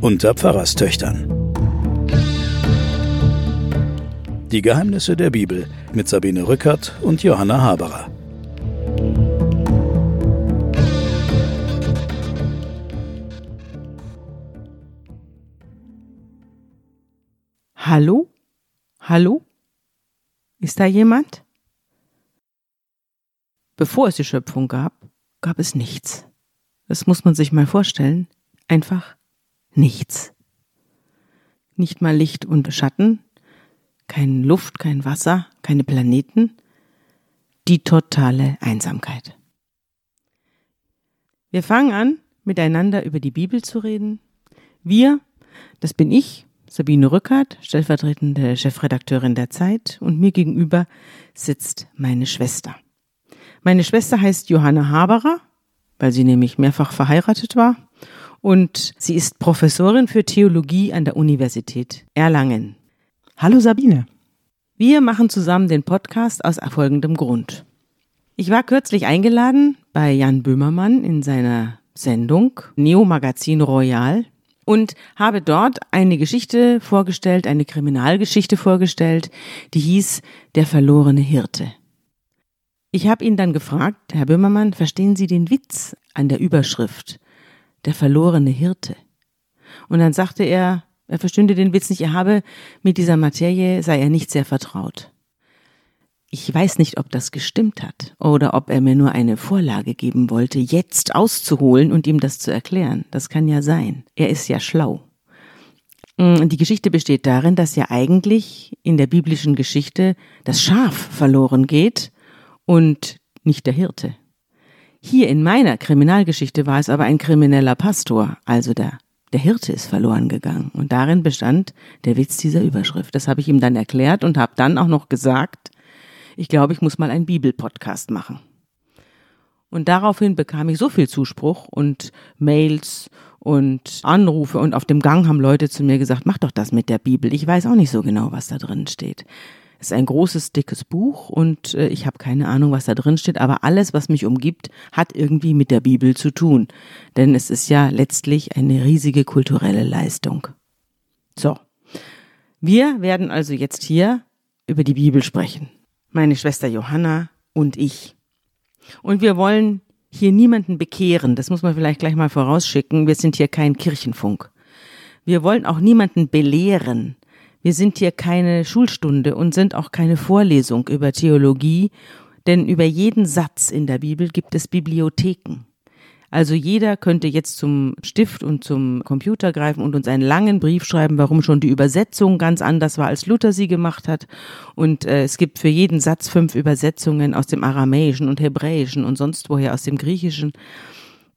Unter Pfarrerstöchtern. Die Geheimnisse der Bibel mit Sabine Rückert und Johanna Haberer. Hallo? Hallo? Ist da jemand? Bevor es die Schöpfung gab, gab es nichts. Das muss man sich mal vorstellen. Einfach nichts. Nicht mal Licht und Schatten, kein Luft, kein Wasser, keine Planeten, die totale Einsamkeit. Wir fangen an, miteinander über die Bibel zu reden. Wir, das bin ich, Sabine Rückert, stellvertretende Chefredakteurin der Zeit, und mir gegenüber sitzt meine Schwester. Meine Schwester heißt Johanna Haberer, weil sie nämlich mehrfach verheiratet war und sie ist Professorin für Theologie an der Universität Erlangen. Hallo Sabine. Wir machen zusammen den Podcast aus folgendem Grund. Ich war kürzlich eingeladen bei Jan Böhmermann in seiner Sendung Neo Magazin Royal und habe dort eine Geschichte vorgestellt, eine Kriminalgeschichte vorgestellt, die hieß Der verlorene Hirte. Ich habe ihn dann gefragt, Herr Böhmermann, verstehen Sie den Witz an der Überschrift? der verlorene Hirte. Und dann sagte er, er verstünde den Witz nicht, er habe mit dieser Materie, sei er nicht sehr vertraut. Ich weiß nicht, ob das gestimmt hat oder ob er mir nur eine Vorlage geben wollte, jetzt auszuholen und ihm das zu erklären. Das kann ja sein. Er ist ja schlau. Mm, die Geschichte besteht darin, dass ja eigentlich in der biblischen Geschichte das Schaf verloren geht und nicht der Hirte. Hier in meiner Kriminalgeschichte war es aber ein krimineller Pastor, also der, der Hirte ist verloren gegangen. Und darin bestand der Witz dieser Überschrift. Das habe ich ihm dann erklärt und habe dann auch noch gesagt, ich glaube, ich muss mal einen Bibelpodcast machen. Und daraufhin bekam ich so viel Zuspruch und Mails und Anrufe und auf dem Gang haben Leute zu mir gesagt, mach doch das mit der Bibel. Ich weiß auch nicht so genau, was da drin steht. Es ist ein großes, dickes Buch und äh, ich habe keine Ahnung, was da drin steht, aber alles, was mich umgibt, hat irgendwie mit der Bibel zu tun. Denn es ist ja letztlich eine riesige kulturelle Leistung. So. Wir werden also jetzt hier über die Bibel sprechen. Meine Schwester Johanna und ich. Und wir wollen hier niemanden bekehren. Das muss man vielleicht gleich mal vorausschicken. Wir sind hier kein Kirchenfunk. Wir wollen auch niemanden belehren. Wir sind hier keine Schulstunde und sind auch keine Vorlesung über Theologie, denn über jeden Satz in der Bibel gibt es Bibliotheken. Also jeder könnte jetzt zum Stift und zum Computer greifen und uns einen langen Brief schreiben, warum schon die Übersetzung ganz anders war, als Luther sie gemacht hat. Und äh, es gibt für jeden Satz fünf Übersetzungen aus dem Aramäischen und Hebräischen und sonst woher aus dem Griechischen.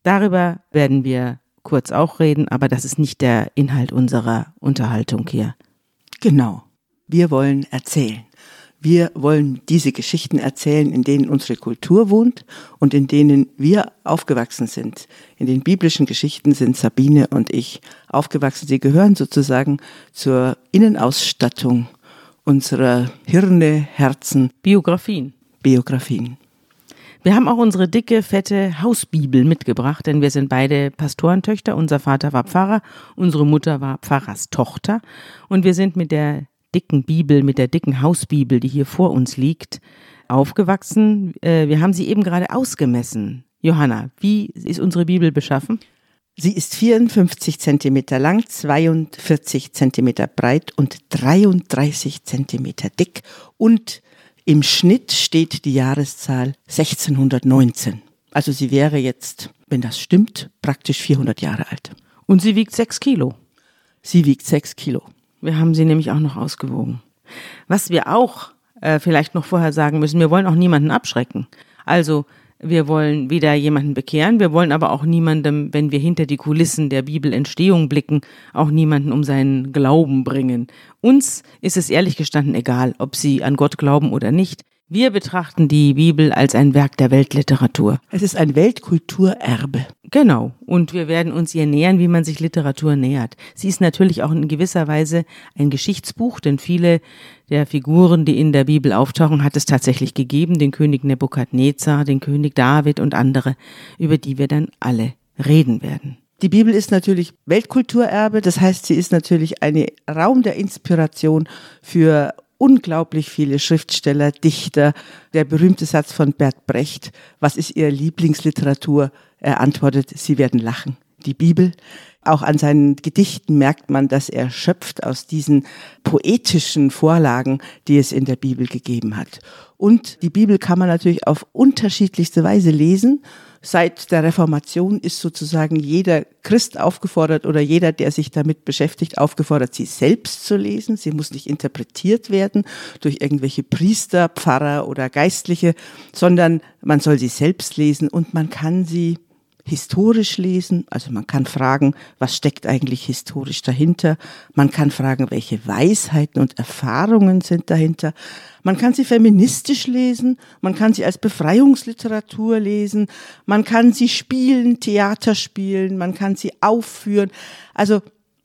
Darüber werden wir kurz auch reden, aber das ist nicht der Inhalt unserer Unterhaltung hier. Genau. Wir wollen erzählen. Wir wollen diese Geschichten erzählen, in denen unsere Kultur wohnt und in denen wir aufgewachsen sind. In den biblischen Geschichten sind Sabine und ich aufgewachsen. Sie gehören sozusagen zur Innenausstattung unserer Hirne, Herzen. Biografien. Biografien. Wir haben auch unsere dicke, fette Hausbibel mitgebracht, denn wir sind beide Pastorentöchter. Unser Vater war Pfarrer, unsere Mutter war Pfarrerstochter. Und wir sind mit der dicken Bibel, mit der dicken Hausbibel, die hier vor uns liegt, aufgewachsen. Äh, wir haben sie eben gerade ausgemessen. Johanna, wie ist unsere Bibel beschaffen? Sie ist 54 Zentimeter lang, 42 Zentimeter breit und 33 Zentimeter dick und im Schnitt steht die Jahreszahl 1619. Also sie wäre jetzt, wenn das stimmt, praktisch 400 Jahre alt. Und sie wiegt sechs Kilo. Sie wiegt sechs Kilo. Wir haben sie nämlich auch noch ausgewogen. Was wir auch äh, vielleicht noch vorher sagen müssen, wir wollen auch niemanden abschrecken. Also wir wollen weder jemanden bekehren, wir wollen aber auch niemandem, wenn wir hinter die Kulissen der Bibelentstehung blicken, auch niemanden um seinen Glauben bringen. Uns ist es ehrlich gestanden egal, ob sie an Gott glauben oder nicht. Wir betrachten die Bibel als ein Werk der Weltliteratur. Es ist ein Weltkulturerbe. Genau. Und wir werden uns ihr nähern, wie man sich Literatur nähert. Sie ist natürlich auch in gewisser Weise ein Geschichtsbuch, denn viele der Figuren, die in der Bibel auftauchen, hat es tatsächlich gegeben, den König Nebukadnezar, den König David und andere, über die wir dann alle reden werden. Die Bibel ist natürlich Weltkulturerbe, das heißt, sie ist natürlich ein Raum der Inspiration für unglaublich viele Schriftsteller, Dichter. Der berühmte Satz von Bert Brecht, was ist Ihr Lieblingsliteratur? Er antwortet, Sie werden lachen. Die Bibel. Auch an seinen Gedichten merkt man, dass er schöpft aus diesen poetischen Vorlagen, die es in der Bibel gegeben hat. Und die Bibel kann man natürlich auf unterschiedlichste Weise lesen seit der Reformation ist sozusagen jeder Christ aufgefordert oder jeder, der sich damit beschäftigt, aufgefordert, sie selbst zu lesen. Sie muss nicht interpretiert werden durch irgendwelche Priester, Pfarrer oder Geistliche, sondern man soll sie selbst lesen und man kann sie historisch lesen. Also man kann fragen, was steckt eigentlich historisch dahinter? Man kann fragen, welche Weisheiten und Erfahrungen sind dahinter. Man kann sie feministisch lesen, man kann sie als Befreiungsliteratur lesen, man kann sie spielen, Theater spielen, man kann sie aufführen. Also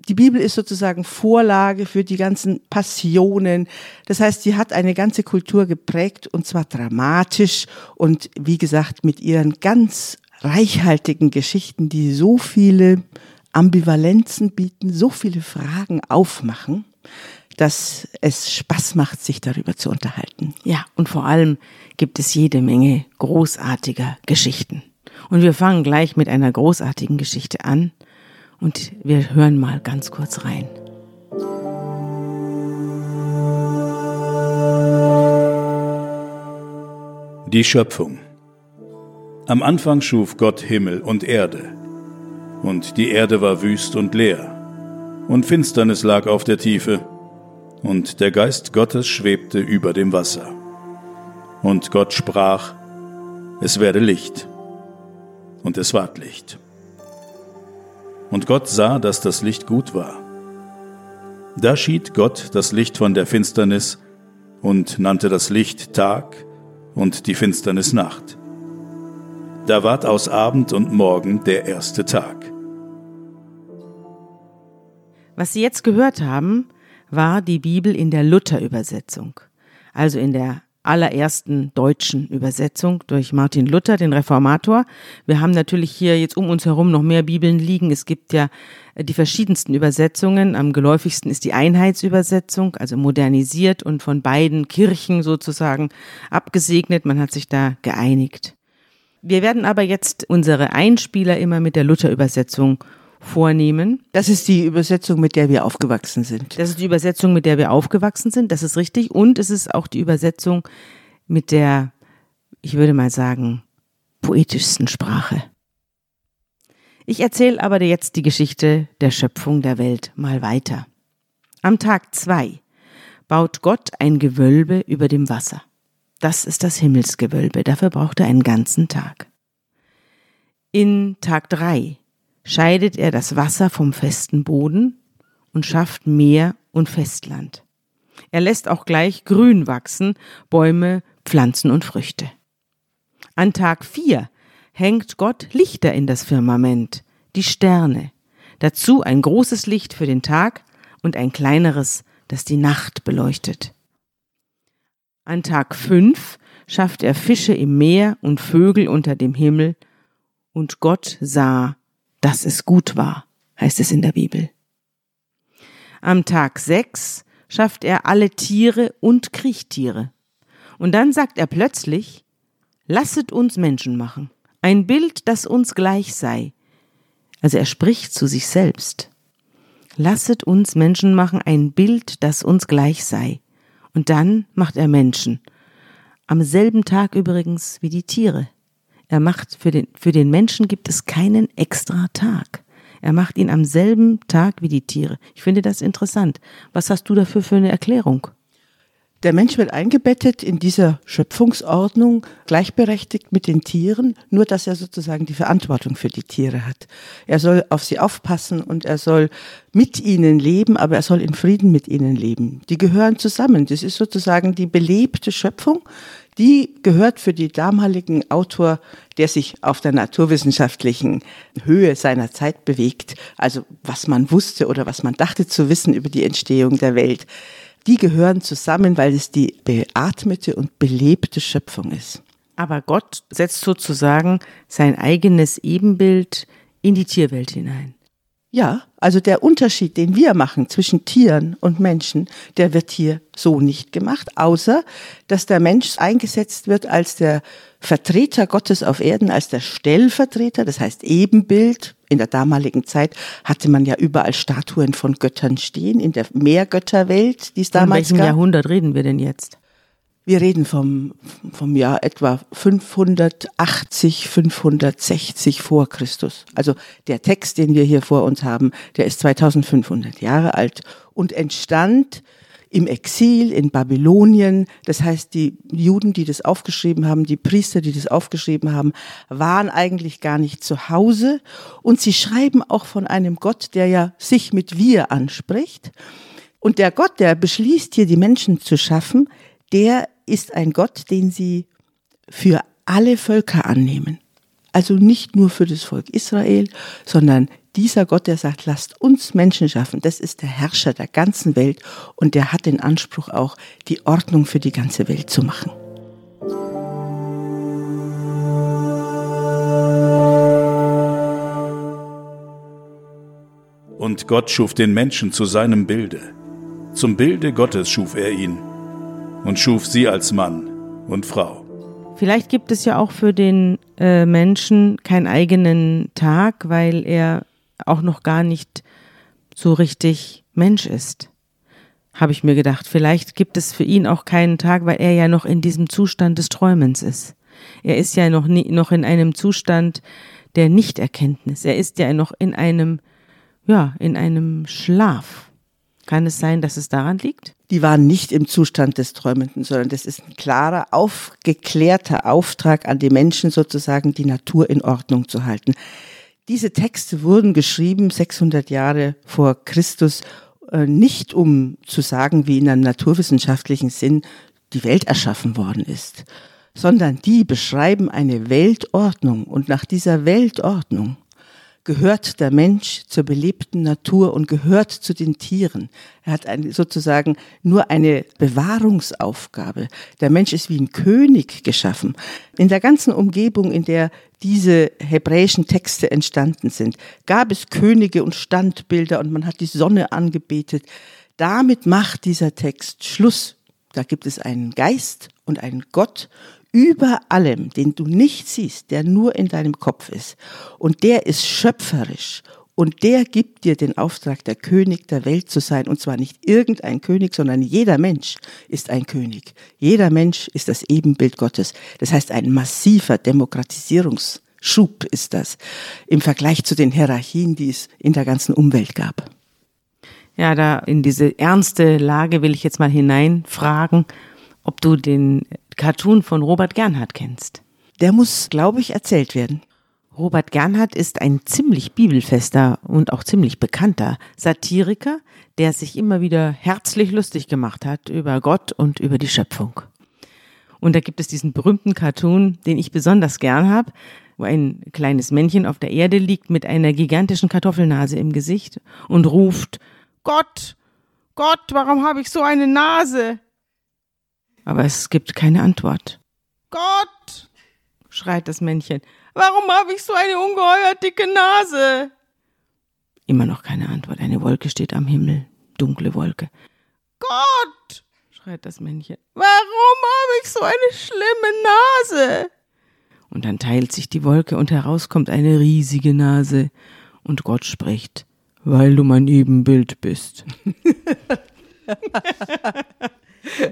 die Bibel ist sozusagen Vorlage für die ganzen Passionen. Das heißt, sie hat eine ganze Kultur geprägt und zwar dramatisch und wie gesagt mit ihren ganz reichhaltigen Geschichten, die so viele Ambivalenzen bieten, so viele Fragen aufmachen, dass es Spaß macht, sich darüber zu unterhalten. Ja, und vor allem gibt es jede Menge großartiger Geschichten. Und wir fangen gleich mit einer großartigen Geschichte an und wir hören mal ganz kurz rein. Die Schöpfung. Am Anfang schuf Gott Himmel und Erde. Und die Erde war wüst und leer. Und Finsternis lag auf der Tiefe. Und der Geist Gottes schwebte über dem Wasser. Und Gott sprach, es werde Licht. Und es ward Licht. Und Gott sah, dass das Licht gut war. Da schied Gott das Licht von der Finsternis und nannte das Licht Tag und die Finsternis Nacht. Da ward aus Abend und Morgen der erste Tag. Was Sie jetzt gehört haben, war die Bibel in der Luther-Übersetzung, also in der allerersten deutschen Übersetzung durch Martin Luther, den Reformator. Wir haben natürlich hier jetzt um uns herum noch mehr Bibeln liegen. Es gibt ja die verschiedensten Übersetzungen. Am geläufigsten ist die Einheitsübersetzung, also modernisiert und von beiden Kirchen sozusagen abgesegnet. Man hat sich da geeinigt. Wir werden aber jetzt unsere Einspieler immer mit der Luther-Übersetzung vornehmen. Das ist die Übersetzung, mit der wir aufgewachsen sind. Das ist die Übersetzung, mit der wir aufgewachsen sind. Das ist richtig. Und es ist auch die Übersetzung mit der, ich würde mal sagen, poetischsten Sprache. Ich erzähle aber jetzt die Geschichte der Schöpfung der Welt mal weiter. Am Tag zwei baut Gott ein Gewölbe über dem Wasser. Das ist das Himmelsgewölbe, dafür braucht er einen ganzen Tag. In Tag drei scheidet er das Wasser vom festen Boden und schafft Meer und Festland. Er lässt auch gleich Grün wachsen, Bäume, Pflanzen und Früchte. An Tag vier hängt Gott Lichter in das Firmament, die Sterne, dazu ein großes Licht für den Tag und ein kleineres, das die Nacht beleuchtet. An Tag fünf schafft er Fische im Meer und Vögel unter dem Himmel, und Gott sah, dass es gut war, heißt es in der Bibel. Am Tag sechs schafft er alle Tiere und Kriechtiere. Und dann sagt er plötzlich, lasset uns Menschen machen, ein Bild, das uns gleich sei. Also er spricht zu sich selbst. Lasset uns Menschen machen, ein Bild, das uns gleich sei. Und dann macht er Menschen. Am selben Tag übrigens wie die Tiere. Er macht für den, für den Menschen gibt es keinen extra Tag. Er macht ihn am selben Tag wie die Tiere. Ich finde das interessant. Was hast du dafür für eine Erklärung? Der Mensch wird eingebettet in dieser Schöpfungsordnung, gleichberechtigt mit den Tieren, nur dass er sozusagen die Verantwortung für die Tiere hat. Er soll auf sie aufpassen und er soll mit ihnen leben, aber er soll in Frieden mit ihnen leben. Die gehören zusammen. Das ist sozusagen die belebte Schöpfung. Die gehört für die damaligen Autor, der sich auf der naturwissenschaftlichen Höhe seiner Zeit bewegt, also was man wusste oder was man dachte zu wissen über die Entstehung der Welt die gehören zusammen, weil es die beatmete und belebte Schöpfung ist. Aber Gott setzt sozusagen sein eigenes Ebenbild in die Tierwelt hinein. Ja, also der Unterschied, den wir machen zwischen Tieren und Menschen, der wird hier so nicht gemacht, außer dass der Mensch eingesetzt wird als der Vertreter Gottes auf Erden, als der Stellvertreter, das heißt Ebenbild. In der damaligen Zeit hatte man ja überall Statuen von Göttern stehen, in der Mehrgötterwelt, die es damals Von welchem gab. Jahrhundert reden wir denn jetzt? Wir reden vom, vom Jahr etwa 580, 560 vor Christus. Also der Text, den wir hier vor uns haben, der ist 2500 Jahre alt und entstand im Exil in Babylonien. Das heißt, die Juden, die das aufgeschrieben haben, die Priester, die das aufgeschrieben haben, waren eigentlich gar nicht zu Hause. Und sie schreiben auch von einem Gott, der ja sich mit wir anspricht. Und der Gott, der beschließt hier die Menschen zu schaffen, der ist ein Gott, den sie für alle Völker annehmen. Also nicht nur für das Volk Israel, sondern dieser Gott, der sagt, lasst uns Menschen schaffen, das ist der Herrscher der ganzen Welt und der hat den Anspruch auch, die Ordnung für die ganze Welt zu machen. Und Gott schuf den Menschen zu seinem Bilde. Zum Bilde Gottes schuf er ihn und schuf sie als Mann und Frau. Vielleicht gibt es ja auch für den äh, Menschen keinen eigenen Tag, weil er auch noch gar nicht so richtig Mensch ist. Habe ich mir gedacht. Vielleicht gibt es für ihn auch keinen Tag, weil er ja noch in diesem Zustand des Träumens ist. Er ist ja noch, nie, noch in einem Zustand der Nichterkenntnis. Er ist ja noch in einem, ja, in einem Schlaf. Kann es sein, dass es daran liegt? Die waren nicht im Zustand des Träumenden, sondern das ist ein klarer, aufgeklärter Auftrag an die Menschen sozusagen, die Natur in Ordnung zu halten. Diese Texte wurden geschrieben 600 Jahre vor Christus, äh, nicht um zu sagen, wie in einem naturwissenschaftlichen Sinn die Welt erschaffen worden ist, sondern die beschreiben eine Weltordnung und nach dieser Weltordnung gehört der Mensch zur belebten Natur und gehört zu den Tieren. Er hat eine, sozusagen nur eine Bewahrungsaufgabe. Der Mensch ist wie ein König geschaffen. In der ganzen Umgebung, in der diese hebräischen Texte entstanden sind, gab es Könige und Standbilder und man hat die Sonne angebetet. Damit macht dieser Text Schluss. Da gibt es einen Geist und einen Gott über allem, den du nicht siehst, der nur in deinem Kopf ist. Und der ist schöpferisch. Und der gibt dir den Auftrag, der König der Welt zu sein. Und zwar nicht irgendein König, sondern jeder Mensch ist ein König. Jeder Mensch ist das Ebenbild Gottes. Das heißt, ein massiver Demokratisierungsschub ist das im Vergleich zu den Hierarchien, die es in der ganzen Umwelt gab. Ja, da in diese ernste Lage will ich jetzt mal hineinfragen, ob du den Cartoon von Robert Gernhardt kennst. Der muss, glaube ich, erzählt werden. Robert Gernhardt ist ein ziemlich bibelfester und auch ziemlich bekannter Satiriker, der sich immer wieder herzlich lustig gemacht hat über Gott und über die Schöpfung. Und da gibt es diesen berühmten Cartoon, den ich besonders gern habe, wo ein kleines Männchen auf der Erde liegt mit einer gigantischen Kartoffelnase im Gesicht und ruft, Gott, Gott, warum habe ich so eine Nase? Aber es gibt keine Antwort. Gott, schreit das Männchen, warum habe ich so eine ungeheuer dicke Nase? Immer noch keine Antwort. Eine Wolke steht am Himmel, dunkle Wolke. Gott, schreit das Männchen, warum habe ich so eine schlimme Nase? Und dann teilt sich die Wolke und heraus kommt eine riesige Nase. Und Gott spricht, weil du mein Ebenbild bist.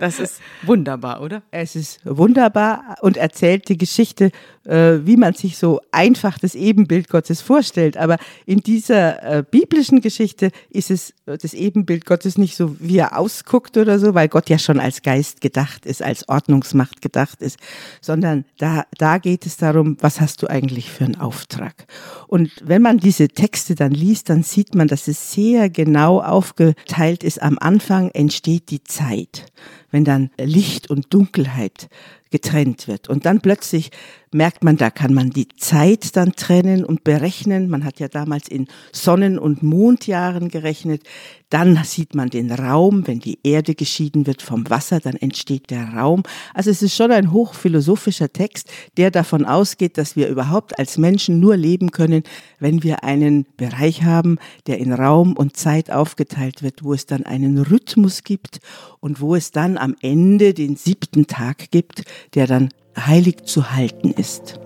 Das ist wunderbar, oder? Es ist wunderbar und erzählt die Geschichte, äh, wie man sich so einfach das Ebenbild Gottes vorstellt. Aber in dieser äh, biblischen Geschichte ist es äh, das Ebenbild Gottes nicht so, wie er ausguckt oder so, weil Gott ja schon als Geist gedacht ist, als Ordnungsmacht gedacht ist, sondern da, da geht es darum, was hast du eigentlich für einen Auftrag? Und wenn man diese Texte dann liest, dann sieht man, dass es sehr genau aufgeteilt ist. Am Anfang entsteht die Zeit wenn dann Licht und Dunkelheit getrennt wird. Und dann plötzlich merkt man, da kann man die Zeit dann trennen und berechnen. Man hat ja damals in Sonnen- und Mondjahren gerechnet. Dann sieht man den Raum, wenn die Erde geschieden wird vom Wasser, dann entsteht der Raum. Also es ist schon ein hochphilosophischer Text, der davon ausgeht, dass wir überhaupt als Menschen nur leben können, wenn wir einen Bereich haben, der in Raum und Zeit aufgeteilt wird, wo es dann einen Rhythmus gibt und wo es dann am Ende den siebten Tag gibt, der dann heilig zu halten ist.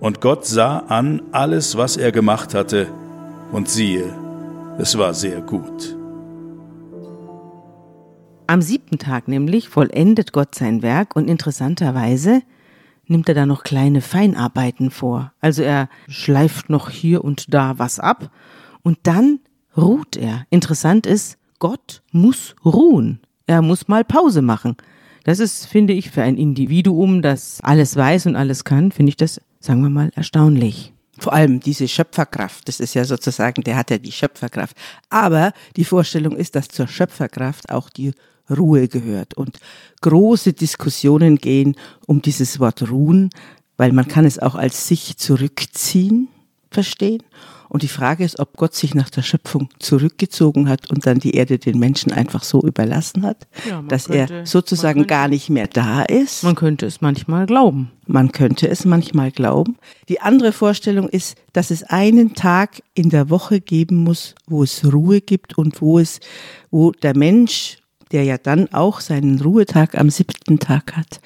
Und Gott sah an alles, was er gemacht hatte, und siehe, es war sehr gut. Am siebten Tag nämlich vollendet Gott sein Werk und interessanterweise nimmt er da noch kleine Feinarbeiten vor. Also er schleift noch hier und da was ab und dann ruht er. Interessant ist, Gott muss ruhen. Er muss mal Pause machen. Das ist, finde ich, für ein Individuum, das alles weiß und alles kann, finde ich das, sagen wir mal, erstaunlich. Vor allem diese Schöpferkraft, das ist ja sozusagen, der hat ja die Schöpferkraft. Aber die Vorstellung ist, dass zur Schöpferkraft auch die Ruhe gehört. Und große Diskussionen gehen um dieses Wort ruhen, weil man kann es auch als sich zurückziehen verstehen und die Frage ist, ob Gott sich nach der Schöpfung zurückgezogen hat und dann die Erde den Menschen einfach so überlassen hat, ja, dass könnte, er sozusagen könnte, gar nicht mehr da ist. Man könnte es manchmal glauben. Man könnte es manchmal glauben. Die andere Vorstellung ist, dass es einen Tag in der Woche geben muss, wo es Ruhe gibt und wo es, wo der Mensch, der ja dann auch seinen Ruhetag am siebten Tag hat,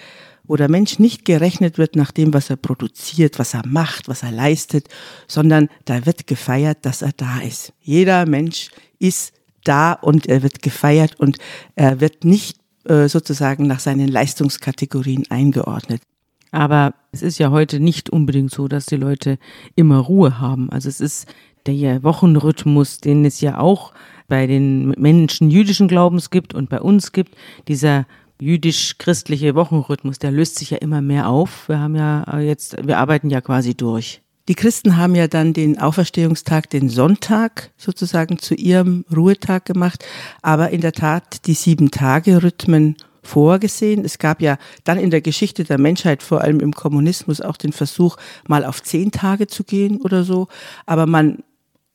wo der Mensch nicht gerechnet wird nach dem, was er produziert, was er macht, was er leistet, sondern da wird gefeiert, dass er da ist. Jeder Mensch ist da und er wird gefeiert und er wird nicht äh, sozusagen nach seinen Leistungskategorien eingeordnet. Aber es ist ja heute nicht unbedingt so, dass die Leute immer Ruhe haben. Also es ist der Wochenrhythmus, den es ja auch bei den Menschen jüdischen Glaubens gibt und bei uns gibt, dieser jüdisch-christliche Wochenrhythmus, der löst sich ja immer mehr auf. Wir haben ja äh, jetzt, wir arbeiten ja quasi durch. Die Christen haben ja dann den Auferstehungstag, den Sonntag sozusagen zu ihrem Ruhetag gemacht, aber in der Tat die sieben Tage Rhythmen vorgesehen. Es gab ja dann in der Geschichte der Menschheit, vor allem im Kommunismus, auch den Versuch, mal auf zehn Tage zu gehen oder so. Aber man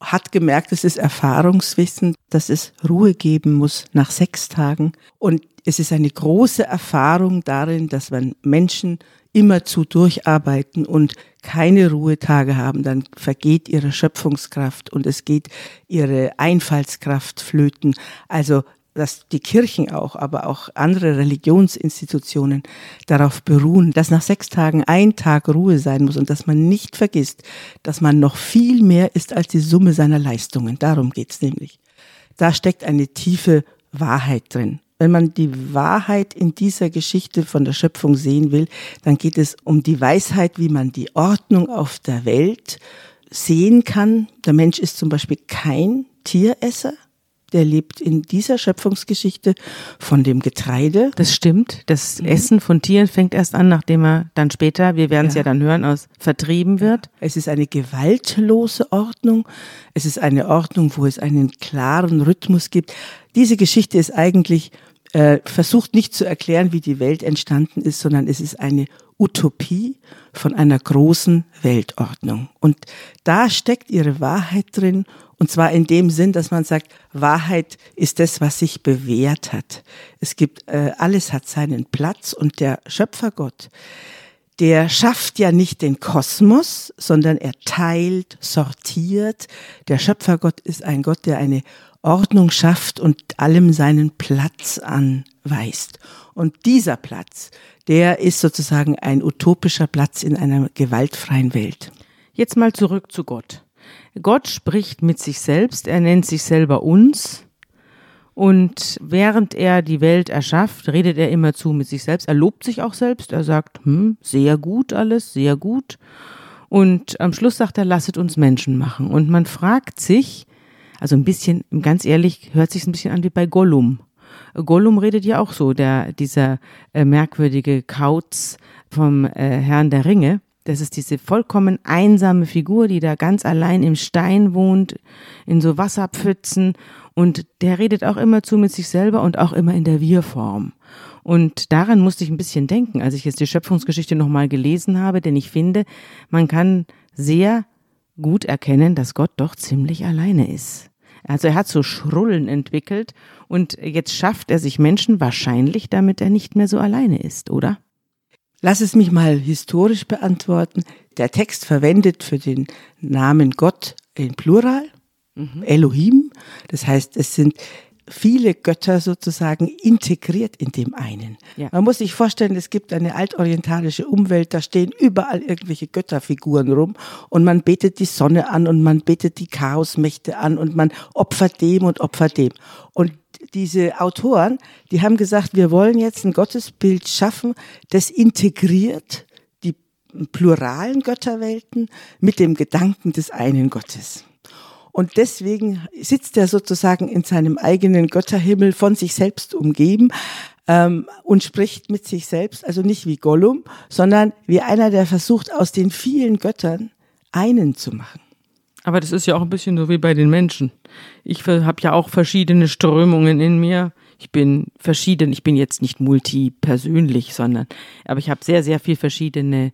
hat gemerkt, es ist Erfahrungswissen, dass es Ruhe geben muss nach sechs Tagen. Und es ist eine große Erfahrung darin, dass wenn Menschen immerzu durcharbeiten und keine Ruhetage haben, dann vergeht ihre Schöpfungskraft und es geht ihre Einfallskraft flöten. Also dass die Kirchen auch, aber auch andere Religionsinstitutionen darauf beruhen, dass nach sechs Tagen ein Tag Ruhe sein muss und dass man nicht vergisst, dass man noch viel mehr ist als die Summe seiner Leistungen. Darum geht's nämlich. Da steckt eine tiefe Wahrheit drin. Wenn man die Wahrheit in dieser Geschichte von der Schöpfung sehen will, dann geht es um die Weisheit, wie man die Ordnung auf der Welt sehen kann. Der Mensch ist zum Beispiel kein Tieresser der lebt in dieser Schöpfungsgeschichte von dem Getreide. Das stimmt. Das mhm. Essen von Tieren fängt erst an, nachdem er dann später, wir werden es ja. ja. dann hören, aus vertrieben wird. Es ist eine gewaltlose Ordnung. Es ist eine Ordnung, wo es einen klaren Rhythmus gibt. Diese Geschichte ist eigentlich äh, versucht nicht zu erklären, wie die Welt entstanden ist, sondern es ist eine Utopie von einer großen Weltordnung. Und da steckt ihre Wahrheit drin und zwar in dem Sinn, dass man sagt, Wahrheit ist das, was sich bewährt hat. Es gibt, äh, alles hat seinen Platz und der Schöpfergott, der schafft ja nicht den Kosmos, sondern er teilt, sortiert. Der Schöpfergott ist ein Gott, der eine Ordnung schafft und allem seinen Platz anweist. Und dieser Platz, der ist sozusagen ein utopischer Platz in einer gewaltfreien Welt. Jetzt mal zurück zu Gott. Gott spricht mit sich selbst, er nennt sich selber uns. Und während er die Welt erschafft, redet er immer zu mit sich selbst. Er lobt sich auch selbst. Er sagt, hm, sehr gut alles, sehr gut. Und am Schluss sagt er, lasset uns Menschen machen. Und man fragt sich, also ein bisschen, ganz ehrlich, hört sich ein bisschen an wie bei Gollum. Gollum redet ja auch so, der, dieser äh, merkwürdige Kauz vom äh, Herrn der Ringe. Das ist diese vollkommen einsame Figur, die da ganz allein im Stein wohnt, in so Wasserpfützen. Und der redet auch immer zu mit sich selber und auch immer in der Wir-Form. Und daran musste ich ein bisschen denken, als ich jetzt die Schöpfungsgeschichte nochmal gelesen habe, denn ich finde, man kann sehr gut erkennen, dass Gott doch ziemlich alleine ist. Also er hat so Schrullen entwickelt und jetzt schafft er sich Menschen wahrscheinlich, damit er nicht mehr so alleine ist, oder? Lass es mich mal historisch beantworten. Der Text verwendet für den Namen Gott in Plural, mhm. Elohim. Das heißt, es sind viele Götter sozusagen integriert in dem einen. Ja. Man muss sich vorstellen, es gibt eine altorientalische Umwelt, da stehen überall irgendwelche Götterfiguren rum und man betet die Sonne an und man betet die Chaosmächte an und man opfert dem und opfert dem. Und diese Autoren, die haben gesagt, wir wollen jetzt ein Gottesbild schaffen, das integriert die pluralen Götterwelten mit dem Gedanken des einen Gottes. Und deswegen sitzt er sozusagen in seinem eigenen Götterhimmel von sich selbst umgeben ähm, und spricht mit sich selbst, also nicht wie Gollum, sondern wie einer, der versucht, aus den vielen Göttern einen zu machen. Aber das ist ja auch ein bisschen so wie bei den Menschen. Ich habe ja auch verschiedene Strömungen in mir. Ich bin verschieden, ich bin jetzt nicht multipersönlich, sondern, aber ich habe sehr, sehr viel verschiedene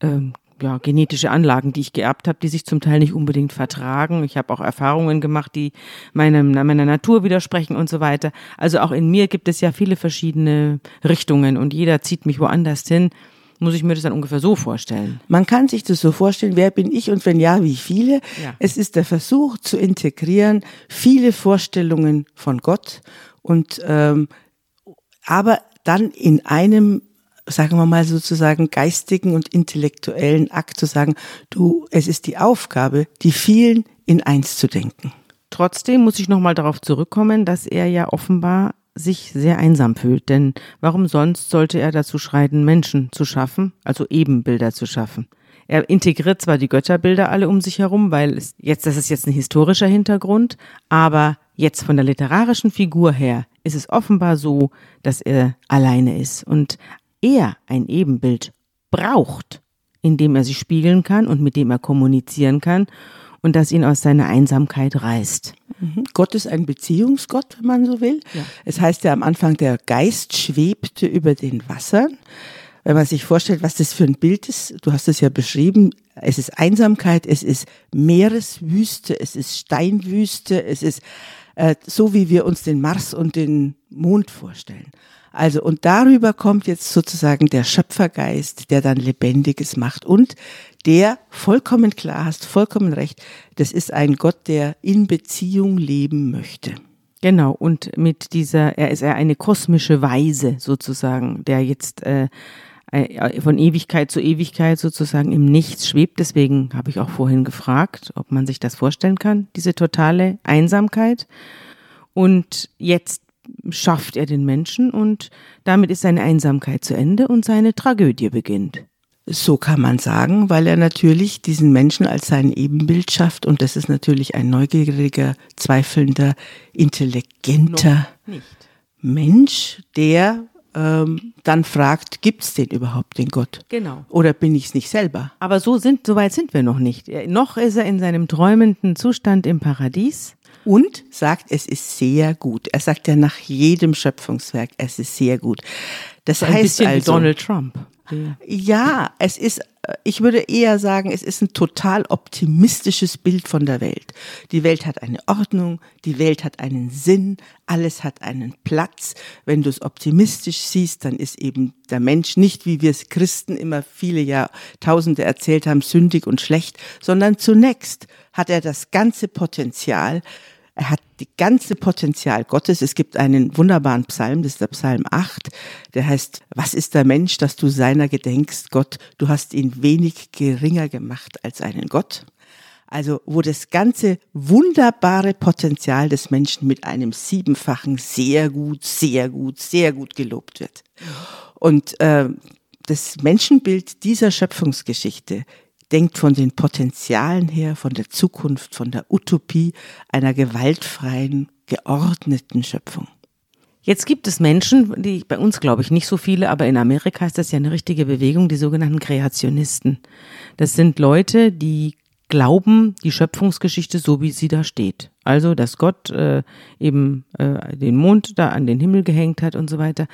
ähm, ja, genetische Anlagen, die ich geerbt habe, die sich zum Teil nicht unbedingt vertragen. Ich habe auch Erfahrungen gemacht, die meinem, meiner Natur widersprechen und so weiter. Also auch in mir gibt es ja viele verschiedene Richtungen und jeder zieht mich woanders hin muss ich mir das dann ungefähr so vorstellen? Man kann sich das so vorstellen, wer bin ich und wenn ja, wie viele. Ja. Es ist der Versuch zu integrieren, viele Vorstellungen von Gott und ähm, aber dann in einem sagen wir mal sozusagen geistigen und intellektuellen Akt zu sagen, du, es ist die Aufgabe, die vielen in eins zu denken. Trotzdem muss ich nochmal darauf zurückkommen, dass er ja offenbar sich sehr einsam fühlt. Denn warum sonst sollte er dazu schreiten, Menschen zu schaffen, also Ebenbilder zu schaffen? Er integriert zwar die Götterbilder alle um sich herum, weil es jetzt, das ist jetzt ein historischer Hintergrund, aber jetzt von der literarischen Figur her ist es offenbar so, dass er alleine ist und er ein Ebenbild braucht, in dem er sich spiegeln kann und mit dem er kommunizieren kann und das ihn aus seiner Einsamkeit reißt. Mhm. Gott ist ein Beziehungsgott, wenn man so will. Ja. Es heißt ja am Anfang, der Geist schwebte über den Wassern. Wenn man sich vorstellt, was das für ein Bild ist, du hast es ja beschrieben, es ist Einsamkeit, es ist Meereswüste, es ist Steinwüste, es ist äh, so, wie wir uns den Mars und den Mond vorstellen. Also, und darüber kommt jetzt sozusagen der Schöpfergeist, der dann Lebendiges macht und der vollkommen klar hast, vollkommen recht, das ist ein Gott, der in Beziehung leben möchte. Genau, und mit dieser, er ist ja eine kosmische Weise sozusagen, der jetzt äh, äh, von Ewigkeit zu Ewigkeit sozusagen im Nichts schwebt. Deswegen habe ich auch vorhin gefragt, ob man sich das vorstellen kann, diese totale Einsamkeit. Und jetzt schafft er den Menschen und damit ist seine Einsamkeit zu Ende und seine Tragödie beginnt. So kann man sagen, weil er natürlich diesen Menschen als sein Ebenbild schafft und das ist natürlich ein neugieriger, zweifelnder, intelligenter Mensch, der ähm, dann fragt, gibt es den überhaupt, den Gott? Genau. Oder bin ich es nicht selber? Aber so sind, so weit sind wir noch nicht. Noch ist er in seinem träumenden Zustand im Paradies und sagt, es ist sehr gut. Er sagt ja nach jedem Schöpfungswerk, es ist sehr gut. Das, das heißt ein bisschen also, Donald Trump. Ja, es ist, ich würde eher sagen, es ist ein total optimistisches Bild von der Welt. Die Welt hat eine Ordnung, die Welt hat einen Sinn, alles hat einen Platz. Wenn du es optimistisch siehst, dann ist eben der Mensch nicht, wie wir es Christen immer viele Jahrtausende erzählt haben, sündig und schlecht, sondern zunächst hat er das ganze Potenzial, er hat die ganze Potenzial Gottes. Es gibt einen wunderbaren Psalm, das ist der Psalm 8, der heißt, was ist der Mensch, dass du seiner gedenkst, Gott, du hast ihn wenig geringer gemacht als einen Gott. Also, wo das ganze wunderbare Potenzial des Menschen mit einem siebenfachen sehr gut, sehr gut, sehr gut gelobt wird. Und äh, das Menschenbild dieser Schöpfungsgeschichte denkt von den Potenzialen her, von der Zukunft, von der Utopie einer gewaltfreien, geordneten Schöpfung. Jetzt gibt es Menschen, die bei uns glaube ich nicht so viele, aber in Amerika ist das ja eine richtige Bewegung, die sogenannten Kreationisten. Das sind Leute, die glauben die Schöpfungsgeschichte so, wie sie da steht. Also, dass Gott äh, eben äh, den Mond da an den Himmel gehängt hat und so weiter.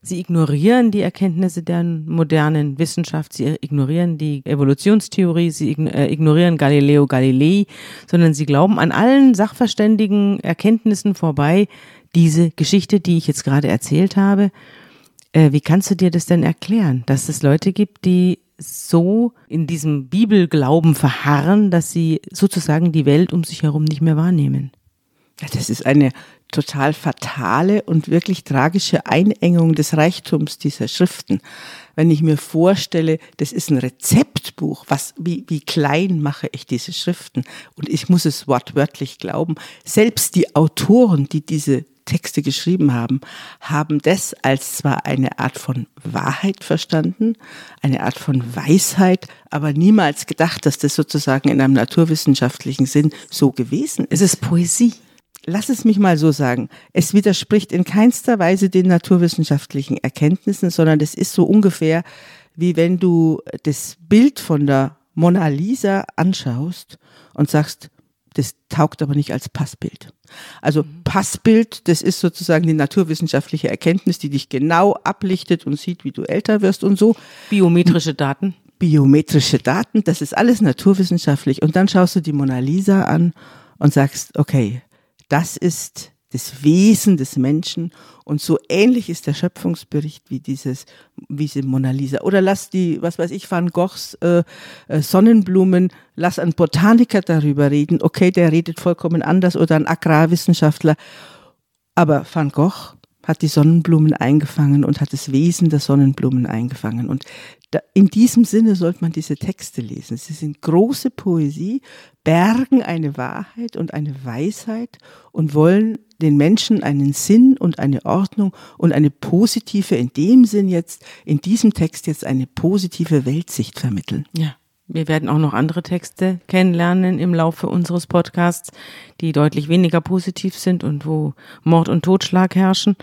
Sie ignorieren die Erkenntnisse der modernen Wissenschaft, sie ignorieren die Evolutionstheorie, sie äh, ignorieren Galileo Galilei, sondern sie glauben an allen sachverständigen Erkenntnissen vorbei, diese Geschichte, die ich jetzt gerade erzählt habe. Äh, wie kannst du dir das denn erklären, dass es Leute gibt, die so in diesem Bibelglauben verharren, dass sie sozusagen die Welt um sich herum nicht mehr wahrnehmen? Das ist eine total fatale und wirklich tragische Einengung des Reichtums dieser Schriften. Wenn ich mir vorstelle, das ist ein Rezeptbuch, was, wie, wie klein mache ich diese Schriften? Und ich muss es wortwörtlich glauben. Selbst die Autoren, die diese Texte geschrieben haben, haben das als zwar eine Art von Wahrheit verstanden, eine Art von Weisheit, aber niemals gedacht, dass das sozusagen in einem naturwissenschaftlichen Sinn so gewesen ist. Es ist Poesie lass es mich mal so sagen, es widerspricht in keinster Weise den naturwissenschaftlichen Erkenntnissen, sondern es ist so ungefähr, wie wenn du das Bild von der Mona Lisa anschaust und sagst, das taugt aber nicht als Passbild. Also mhm. Passbild, das ist sozusagen die naturwissenschaftliche Erkenntnis, die dich genau ablichtet und sieht, wie du älter wirst und so. Biometrische Daten. Biometrische Daten, das ist alles naturwissenschaftlich. Und dann schaust du die Mona Lisa an und sagst, okay, das ist das Wesen des Menschen und so ähnlich ist der Schöpfungsbericht wie dieses, wie diese Mona Lisa. Oder lass die, was weiß ich, Van Goghs äh, äh, Sonnenblumen, lass einen Botaniker darüber reden. Okay, der redet vollkommen anders oder ein Agrarwissenschaftler. Aber Van Gogh hat die Sonnenblumen eingefangen und hat das Wesen der Sonnenblumen eingefangen. Und da, in diesem Sinne sollte man diese Texte lesen. Sie sind große Poesie, bergen eine Wahrheit und eine Weisheit und wollen den Menschen einen Sinn und eine Ordnung und eine positive, in dem Sinn jetzt, in diesem Text jetzt eine positive Weltsicht vermitteln. Ja. Wir werden auch noch andere Texte kennenlernen im Laufe unseres Podcasts, die deutlich weniger positiv sind und wo Mord und Totschlag herrschen.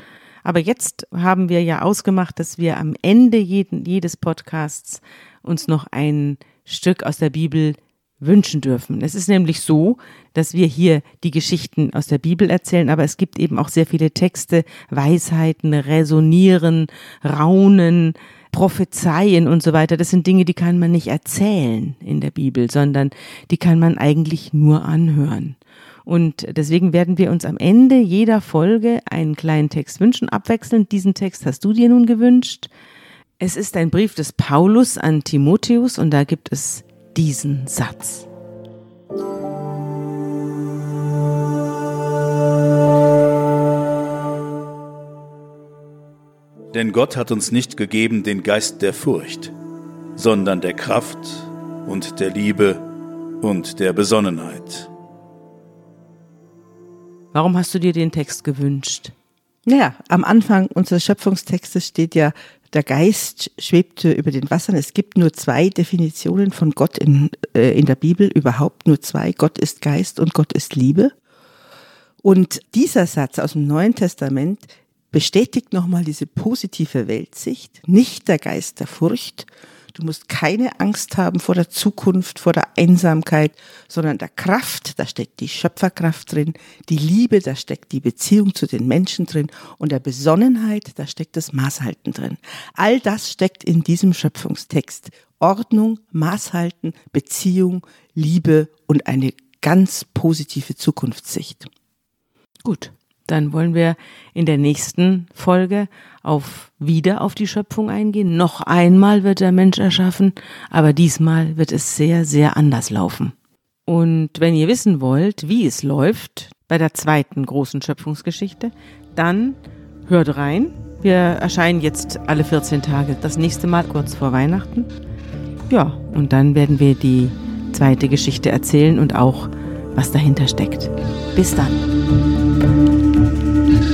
Aber jetzt haben wir ja ausgemacht, dass wir am Ende jeden, jedes Podcasts uns noch ein Stück aus der Bibel wünschen dürfen. Es ist nämlich so, dass wir hier die Geschichten aus der Bibel erzählen, aber es gibt eben auch sehr viele Texte, Weisheiten, Resonieren, Raunen, Prophezeien und so weiter. Das sind Dinge, die kann man nicht erzählen in der Bibel, sondern die kann man eigentlich nur anhören. Und deswegen werden wir uns am Ende jeder Folge einen kleinen Text wünschen, abwechselnd. Diesen Text hast du dir nun gewünscht. Es ist ein Brief des Paulus an Timotheus und da gibt es diesen Satz. Denn Gott hat uns nicht gegeben den Geist der Furcht, sondern der Kraft und der Liebe und der Besonnenheit. Warum hast du dir den Text gewünscht? Naja, am Anfang unseres Schöpfungstextes steht ja, der Geist schwebte über den Wassern. Es gibt nur zwei Definitionen von Gott in, äh, in der Bibel, überhaupt nur zwei. Gott ist Geist und Gott ist Liebe. Und dieser Satz aus dem Neuen Testament bestätigt nochmal diese positive Weltsicht, nicht der Geist der Furcht, Du musst keine Angst haben vor der Zukunft, vor der Einsamkeit, sondern der Kraft, da steckt die Schöpferkraft drin, die Liebe, da steckt die Beziehung zu den Menschen drin und der Besonnenheit, da steckt das Maßhalten drin. All das steckt in diesem Schöpfungstext. Ordnung, Maßhalten, Beziehung, Liebe und eine ganz positive Zukunftssicht. Gut, dann wollen wir in der nächsten Folge auf wieder auf die Schöpfung eingehen. Noch einmal wird der Mensch erschaffen, aber diesmal wird es sehr, sehr anders laufen. Und wenn ihr wissen wollt, wie es läuft bei der zweiten großen Schöpfungsgeschichte, dann hört rein. Wir erscheinen jetzt alle 14 Tage, das nächste Mal kurz vor Weihnachten. Ja, und dann werden wir die zweite Geschichte erzählen und auch, was dahinter steckt. Bis dann.